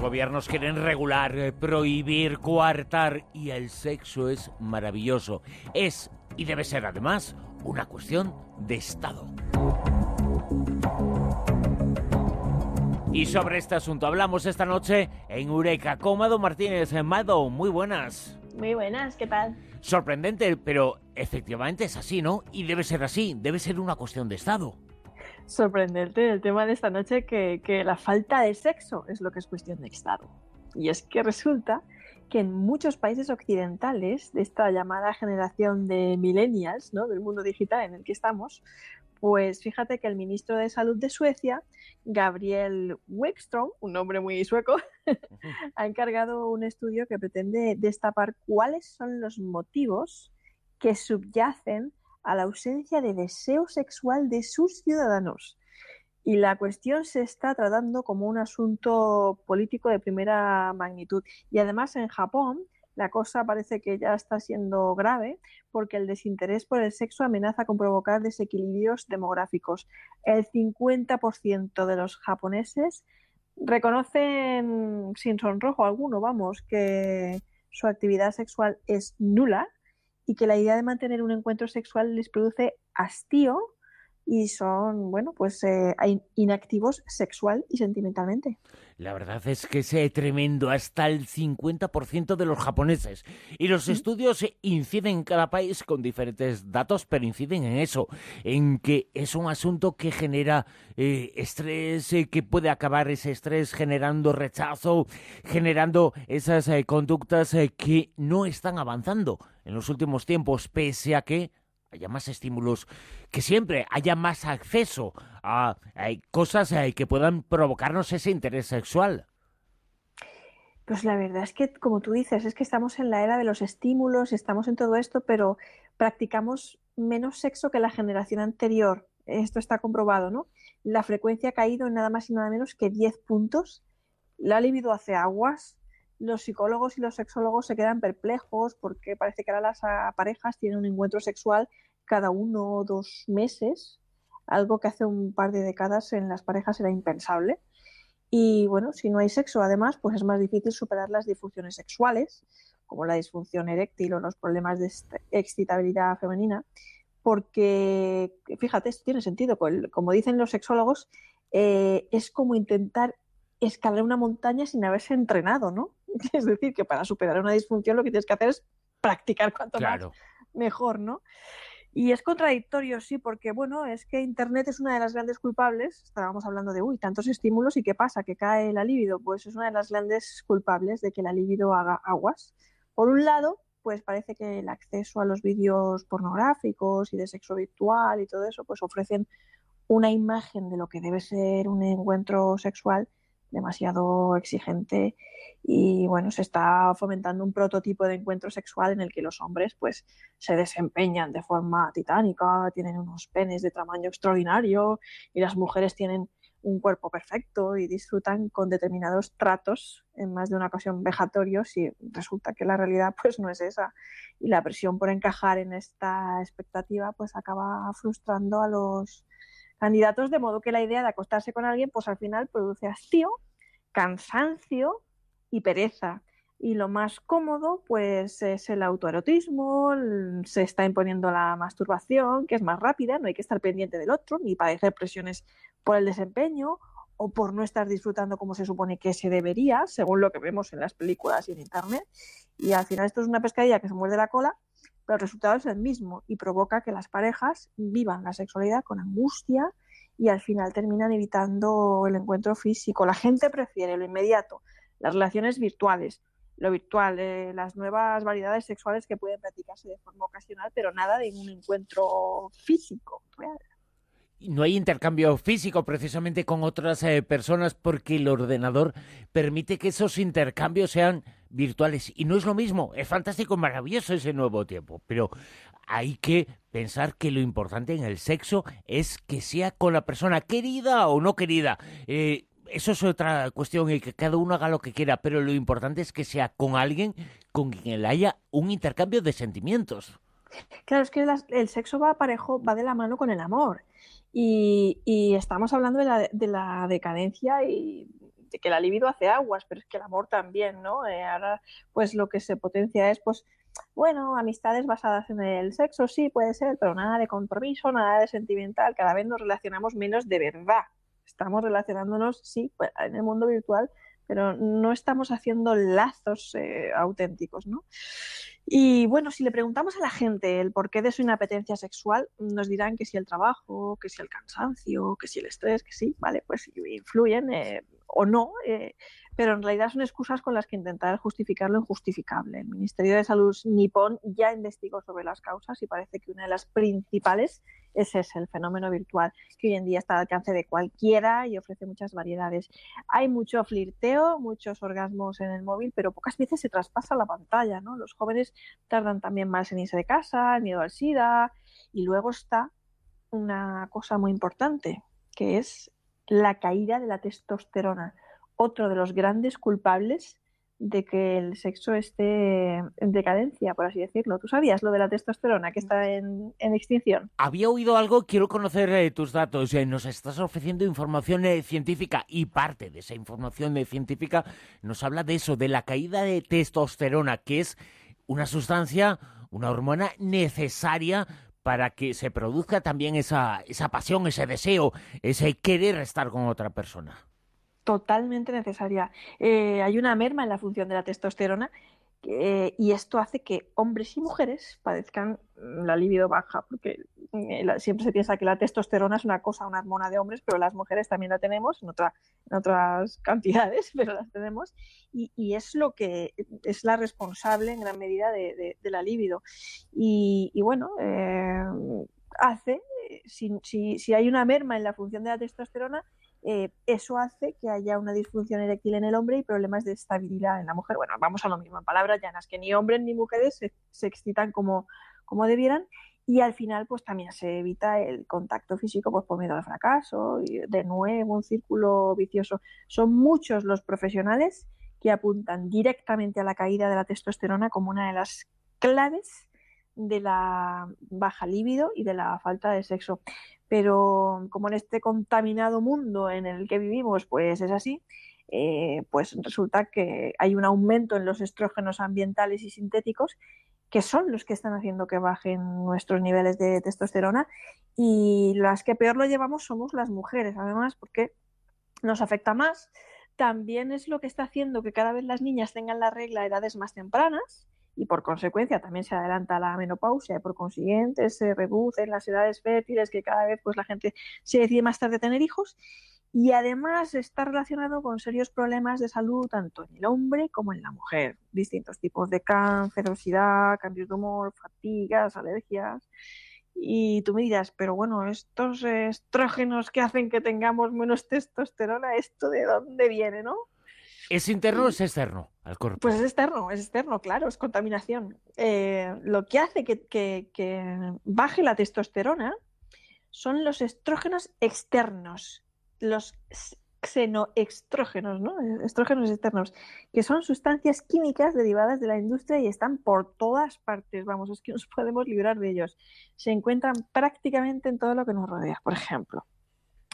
gobiernos quieren regular, eh, prohibir, coartar y el sexo es maravilloso. Es y debe ser además una cuestión de Estado. Y sobre este asunto hablamos esta noche en Eureka con Mado Martínez. Mado, muy buenas. Muy buenas, ¿qué tal? Sorprendente, pero efectivamente es así, ¿no? Y debe ser así, debe ser una cuestión de Estado. Sorprendente el tema de esta noche que, que la falta de sexo es lo que es cuestión de Estado. Y es que resulta que en muchos países occidentales de esta llamada generación de millennials, ¿no? del mundo digital en el que estamos, pues fíjate que el ministro de Salud de Suecia, Gabriel Wikström, un nombre muy sueco, ha encargado un estudio que pretende destapar cuáles son los motivos que subyacen a la ausencia de deseo sexual de sus ciudadanos. Y la cuestión se está tratando como un asunto político de primera magnitud. Y además en Japón la cosa parece que ya está siendo grave porque el desinterés por el sexo amenaza con provocar desequilibrios demográficos. El 50% de los japoneses reconocen sin sonrojo alguno, vamos, que su actividad sexual es nula y que la idea de mantener un encuentro sexual les produce hastío y son, bueno, pues eh, inactivos sexual y sentimentalmente. La verdad es que es eh, tremendo, hasta el 50% de los japoneses. Y los estudios inciden en cada país con diferentes datos, pero inciden en eso, en que es un asunto que genera eh, estrés, que puede acabar ese estrés generando rechazo, generando esas conductas que no están avanzando en los últimos tiempos, pese a que haya más estímulos, que siempre haya más acceso a, cosas eh, que puedan provocarnos ese interés sexual. Pues la verdad es que, como tú dices, es que estamos en la era de los estímulos, estamos en todo esto, pero practicamos menos sexo que la generación anterior. Esto está comprobado, ¿no? La frecuencia ha caído en nada más y nada menos que 10 puntos. La libido hace aguas, los psicólogos y los sexólogos se quedan perplejos porque parece que ahora las parejas tienen un encuentro sexual cada uno o dos meses, algo que hace un par de décadas en las parejas era impensable. Y bueno, si no hay sexo, además, pues es más difícil superar las disfunciones sexuales, como la disfunción eréctil o los problemas de excitabilidad femenina, porque, fíjate, esto tiene sentido, como dicen los sexólogos, eh, es como intentar escalar una montaña sin haberse entrenado, ¿no? Es decir, que para superar una disfunción lo que tienes que hacer es practicar cuanto más mejor, ¿no? Y es contradictorio, sí, porque bueno, es que Internet es una de las grandes culpables. Estábamos hablando de, uy, tantos estímulos y qué pasa, que cae la libido. Pues es una de las grandes culpables de que la libido haga aguas. Por un lado, pues parece que el acceso a los vídeos pornográficos y de sexo virtual y todo eso, pues ofrecen una imagen de lo que debe ser un encuentro sexual demasiado exigente y bueno, se está fomentando un prototipo de encuentro sexual en el que los hombres pues se desempeñan de forma titánica, tienen unos penes de tamaño extraordinario y las mujeres tienen un cuerpo perfecto y disfrutan con determinados tratos en más de una ocasión vejatorios y resulta que la realidad pues no es esa. Y la presión por encajar en esta expectativa pues acaba frustrando a los candidatos, de modo que la idea de acostarse con alguien, pues al final produce hastío, cansancio y pereza. Y lo más cómodo, pues es el autoerotismo, se está imponiendo la masturbación, que es más rápida, no hay que estar pendiente del otro, ni padecer presiones por el desempeño o por no estar disfrutando como se supone que se debería, según lo que vemos en las películas y en internet. Y al final esto es una pescadilla que se muerde la cola pero el resultado es el mismo y provoca que las parejas vivan la sexualidad con angustia y al final terminan evitando el encuentro físico. La gente prefiere lo inmediato, las relaciones virtuales, lo virtual, eh, las nuevas variedades sexuales que pueden practicarse de forma ocasional, pero nada de un encuentro físico real no hay intercambio físico precisamente con otras eh, personas porque el ordenador permite que esos intercambios sean virtuales. Y no es lo mismo, es fantástico, maravilloso ese nuevo tiempo, pero hay que pensar que lo importante en el sexo es que sea con la persona querida o no querida. Eh, eso es otra cuestión y que cada uno haga lo que quiera, pero lo importante es que sea con alguien con quien haya un intercambio de sentimientos. Claro, es que el sexo va parejo, va de la mano con el amor. Y, estamos hablando de la, de la, decadencia y que la libido hace aguas, pero es que el amor también, ¿no? Eh, ahora, pues lo que se potencia es, pues, bueno, amistades basadas en el sexo, sí, puede ser, pero nada de compromiso, nada de sentimental, cada vez nos relacionamos menos de verdad. Estamos relacionándonos, sí, pues, en el mundo virtual, pero no estamos haciendo lazos eh, auténticos, ¿no? Y bueno, si le preguntamos a la gente el porqué de su inapetencia sexual, nos dirán que si el trabajo, que si el cansancio, que si el estrés, que sí, vale, pues influyen eh, o no, eh, pero en realidad son excusas con las que intentar justificar lo injustificable. El Ministerio de Salud nipón ya investigó sobre las causas y parece que una de las principales ese es el fenómeno virtual que hoy en día está al alcance de cualquiera y ofrece muchas variedades. Hay mucho flirteo, muchos orgasmos en el móvil, pero pocas veces se traspasa la pantalla, ¿no? Los jóvenes tardan también más en irse de casa, miedo al SIDA, y luego está una cosa muy importante, que es la caída de la testosterona, otro de los grandes culpables de que el sexo esté en decadencia, por así decirlo. ¿Tú sabías lo de la testosterona que está en, extinción? Había oído algo, quiero conocer eh, tus datos. Eh, nos estás ofreciendo información eh, científica y parte de esa información científica nos habla de eso, de la caída de testosterona, que es una sustancia, una hormona necesaria para que se produzca también esa, esa pasión, ese deseo, ese querer estar con otra persona totalmente necesaria. Eh, hay una merma en la función de la testosterona y esto hace que hombres y mujeres padezcan la libido baja, porque eh, siempre se piensa que la testosterona es una cosa, una hormona de hombres, pero las mujeres también la tenemos en, otra, en otras cantidades, pero las tenemos, y, es lo que es la responsable en gran medida de, la libido. Y, bueno, eh, hace, si, si hay una merma en la función de la testosterona, eh, eso hace que haya una disfunción eréctil en el hombre y problemas de estabilidad en la mujer. Bueno, vamos a lo mismo, en palabras llanas, que ni hombres ni mujeres se, excitan como, como debieran y al final pues también se evita el contacto físico pues, por miedo al fracaso de nuevo un círculo vicioso. Son muchos los profesionales que apuntan directamente a la caída de la testosterona como una de las claves de la baja libido y de la falta de sexo pero como en este contaminado mundo en el que vivimos, pues es así, eh, pues resulta que hay un aumento en los estrógenos ambientales y sintéticos que son los que están haciendo que bajen nuestros niveles de testosterona y las que peor lo llevamos somos las mujeres, además, porque nos afecta más. También es lo que está haciendo que cada vez las niñas tengan la regla a edades más tempranas y por consecuencia también se adelanta la menopausia y por consiguiente se reducen las edades fértiles que cada vez pues la gente se decide más tarde tener hijos y además está relacionado con serios problemas de salud tanto en el hombre como en la mujer, distintos tipos de cáncer, obesidad, cambios de humor, fatigas, alergias. Y tú me dirás, pero bueno, estos estrógenos que hacen que tengamos menos testosterona, ¿esto de dónde viene, no? ¿Es interno o es externo Pues es externo, es externo, claro, es contaminación. Eh, lo que hace que, baje la testosterona son los estrógenos externos, los xenoestrógenos, ¿no? Estrógenos externos, que son sustancias químicas derivadas de la industria y están por todas partes, vamos, es que nos podemos librar de ellos. Se encuentran prácticamente en todo lo que nos rodea, por ejemplo.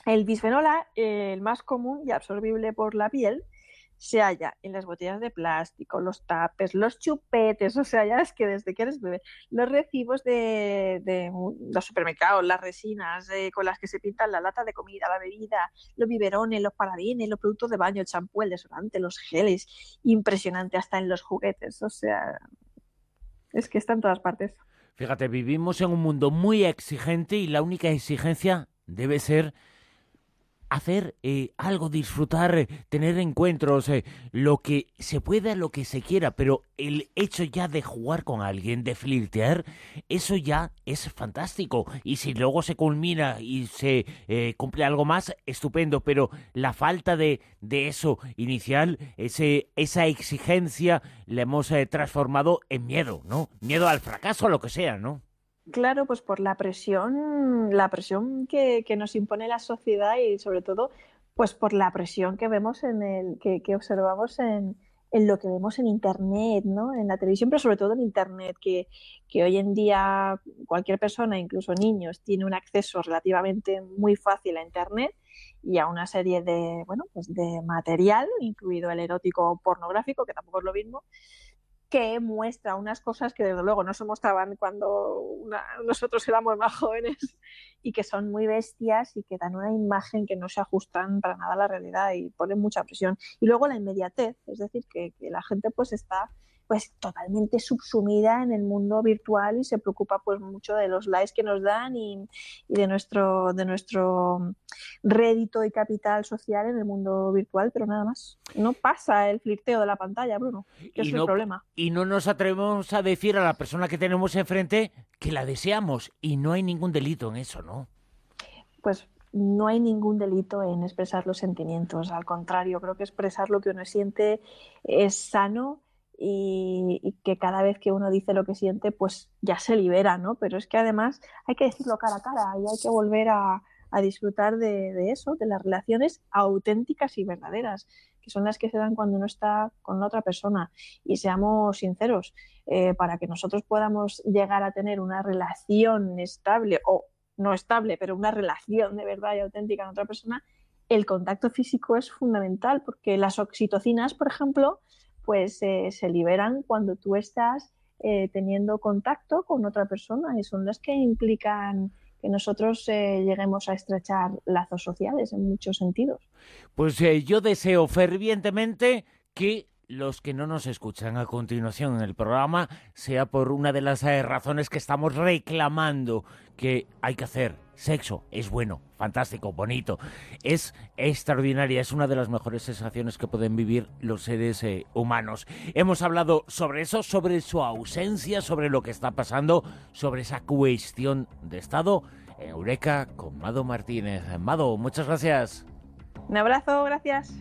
El bisfenol A, el más común y absorbible por la piel, se halla en las botellas de plástico, los tapes, los chupetes, o sea, ya es que desde que eres bebé, los recibos de, los supermercados, las resinas eh, con las que se pintan la lata de comida, la bebida, los biberones, los parabienes, los productos de baño, el champú, el desodorante, los geles, impresionante hasta en los juguetes, o sea, es que está en todas partes. Fíjate, vivimos en un mundo muy exigente y la única exigencia debe ser hacer eh, algo, disfrutar, eh, tener encuentros, eh, lo que se pueda, lo que se quiera, pero el hecho ya de jugar con alguien, de flirtear, eso ya es fantástico. Y si luego se culmina y se cumple algo más, estupendo, pero la falta de, de eso inicial, ese, esa exigencia, la hemos transformado en miedo, ¿no? Miedo al fracaso, lo que sea, ¿no? Claro, pues por la presión, la presión que, nos impone la sociedad y sobre todo, pues por la presión que vemos en el, que, observamos en, en lo que vemos en Internet, ¿no? En la televisión, pero sobre todo en Internet, que, que hoy en día cualquier persona, incluso niños, tiene un acceso relativamente muy fácil a Internet y a una serie de, bueno, pues de material, incluido el erótico pornográfico, que tampoco es lo mismo, que muestra unas cosas que desde luego no se mostraban cuando nosotros éramos más jóvenes y que son muy bestias y que dan una imagen que no se ajustan para nada a la realidad y ponen mucha presión. Y luego la inmediatez, es decir, que, que la gente pues está pues totalmente subsumida en el mundo virtual y se preocupa pues mucho de los likes que nos dan y, de nuestro de nuestro rédito y capital social en el mundo virtual, pero nada más. No pasa el flirteo de la pantalla, Bruno, que es el problema. Y no nos atrevemos a decir a la persona que tenemos enfrente que la deseamos y no hay ningún delito en eso, ¿no? Pues no hay ningún delito en expresar los sentimientos. Al contrario, creo que expresar lo que uno siente es sano y, que cada vez que uno dice lo que siente, pues ya se libera, ¿no? Pero es que además hay que decirlo cara a cara y hay que volver a, disfrutar de, eso, de las relaciones auténticas y verdaderas, que son las que se dan cuando uno está con la otra persona. Y seamos sinceros, eh, para que nosotros podamos llegar a tener una relación estable o no estable, pero una relación de verdad y auténtica con otra persona, el contacto físico es fundamental porque las oxitocinas, por ejemplo, pues eh, se liberan cuando tú estás eh, teniendo contacto con otra persona y son las que implican que nosotros eh, lleguemos a estrechar lazos sociales en muchos sentidos. Pues yo deseo fervientemente que los que no nos escuchan a continuación en el programa sea por una de las razones que estamos reclamando que hay que hacer sexo es bueno, fantástico, bonito, es extraordinaria, es una de las mejores sensaciones que pueden vivir los seres eh, humanos. Hemos hablado sobre eso, sobre su ausencia, sobre lo que está pasando, sobre esa cuestión de Estado Eureka con Mado Martínez. Mado, muchas gracias. Un abrazo, gracias.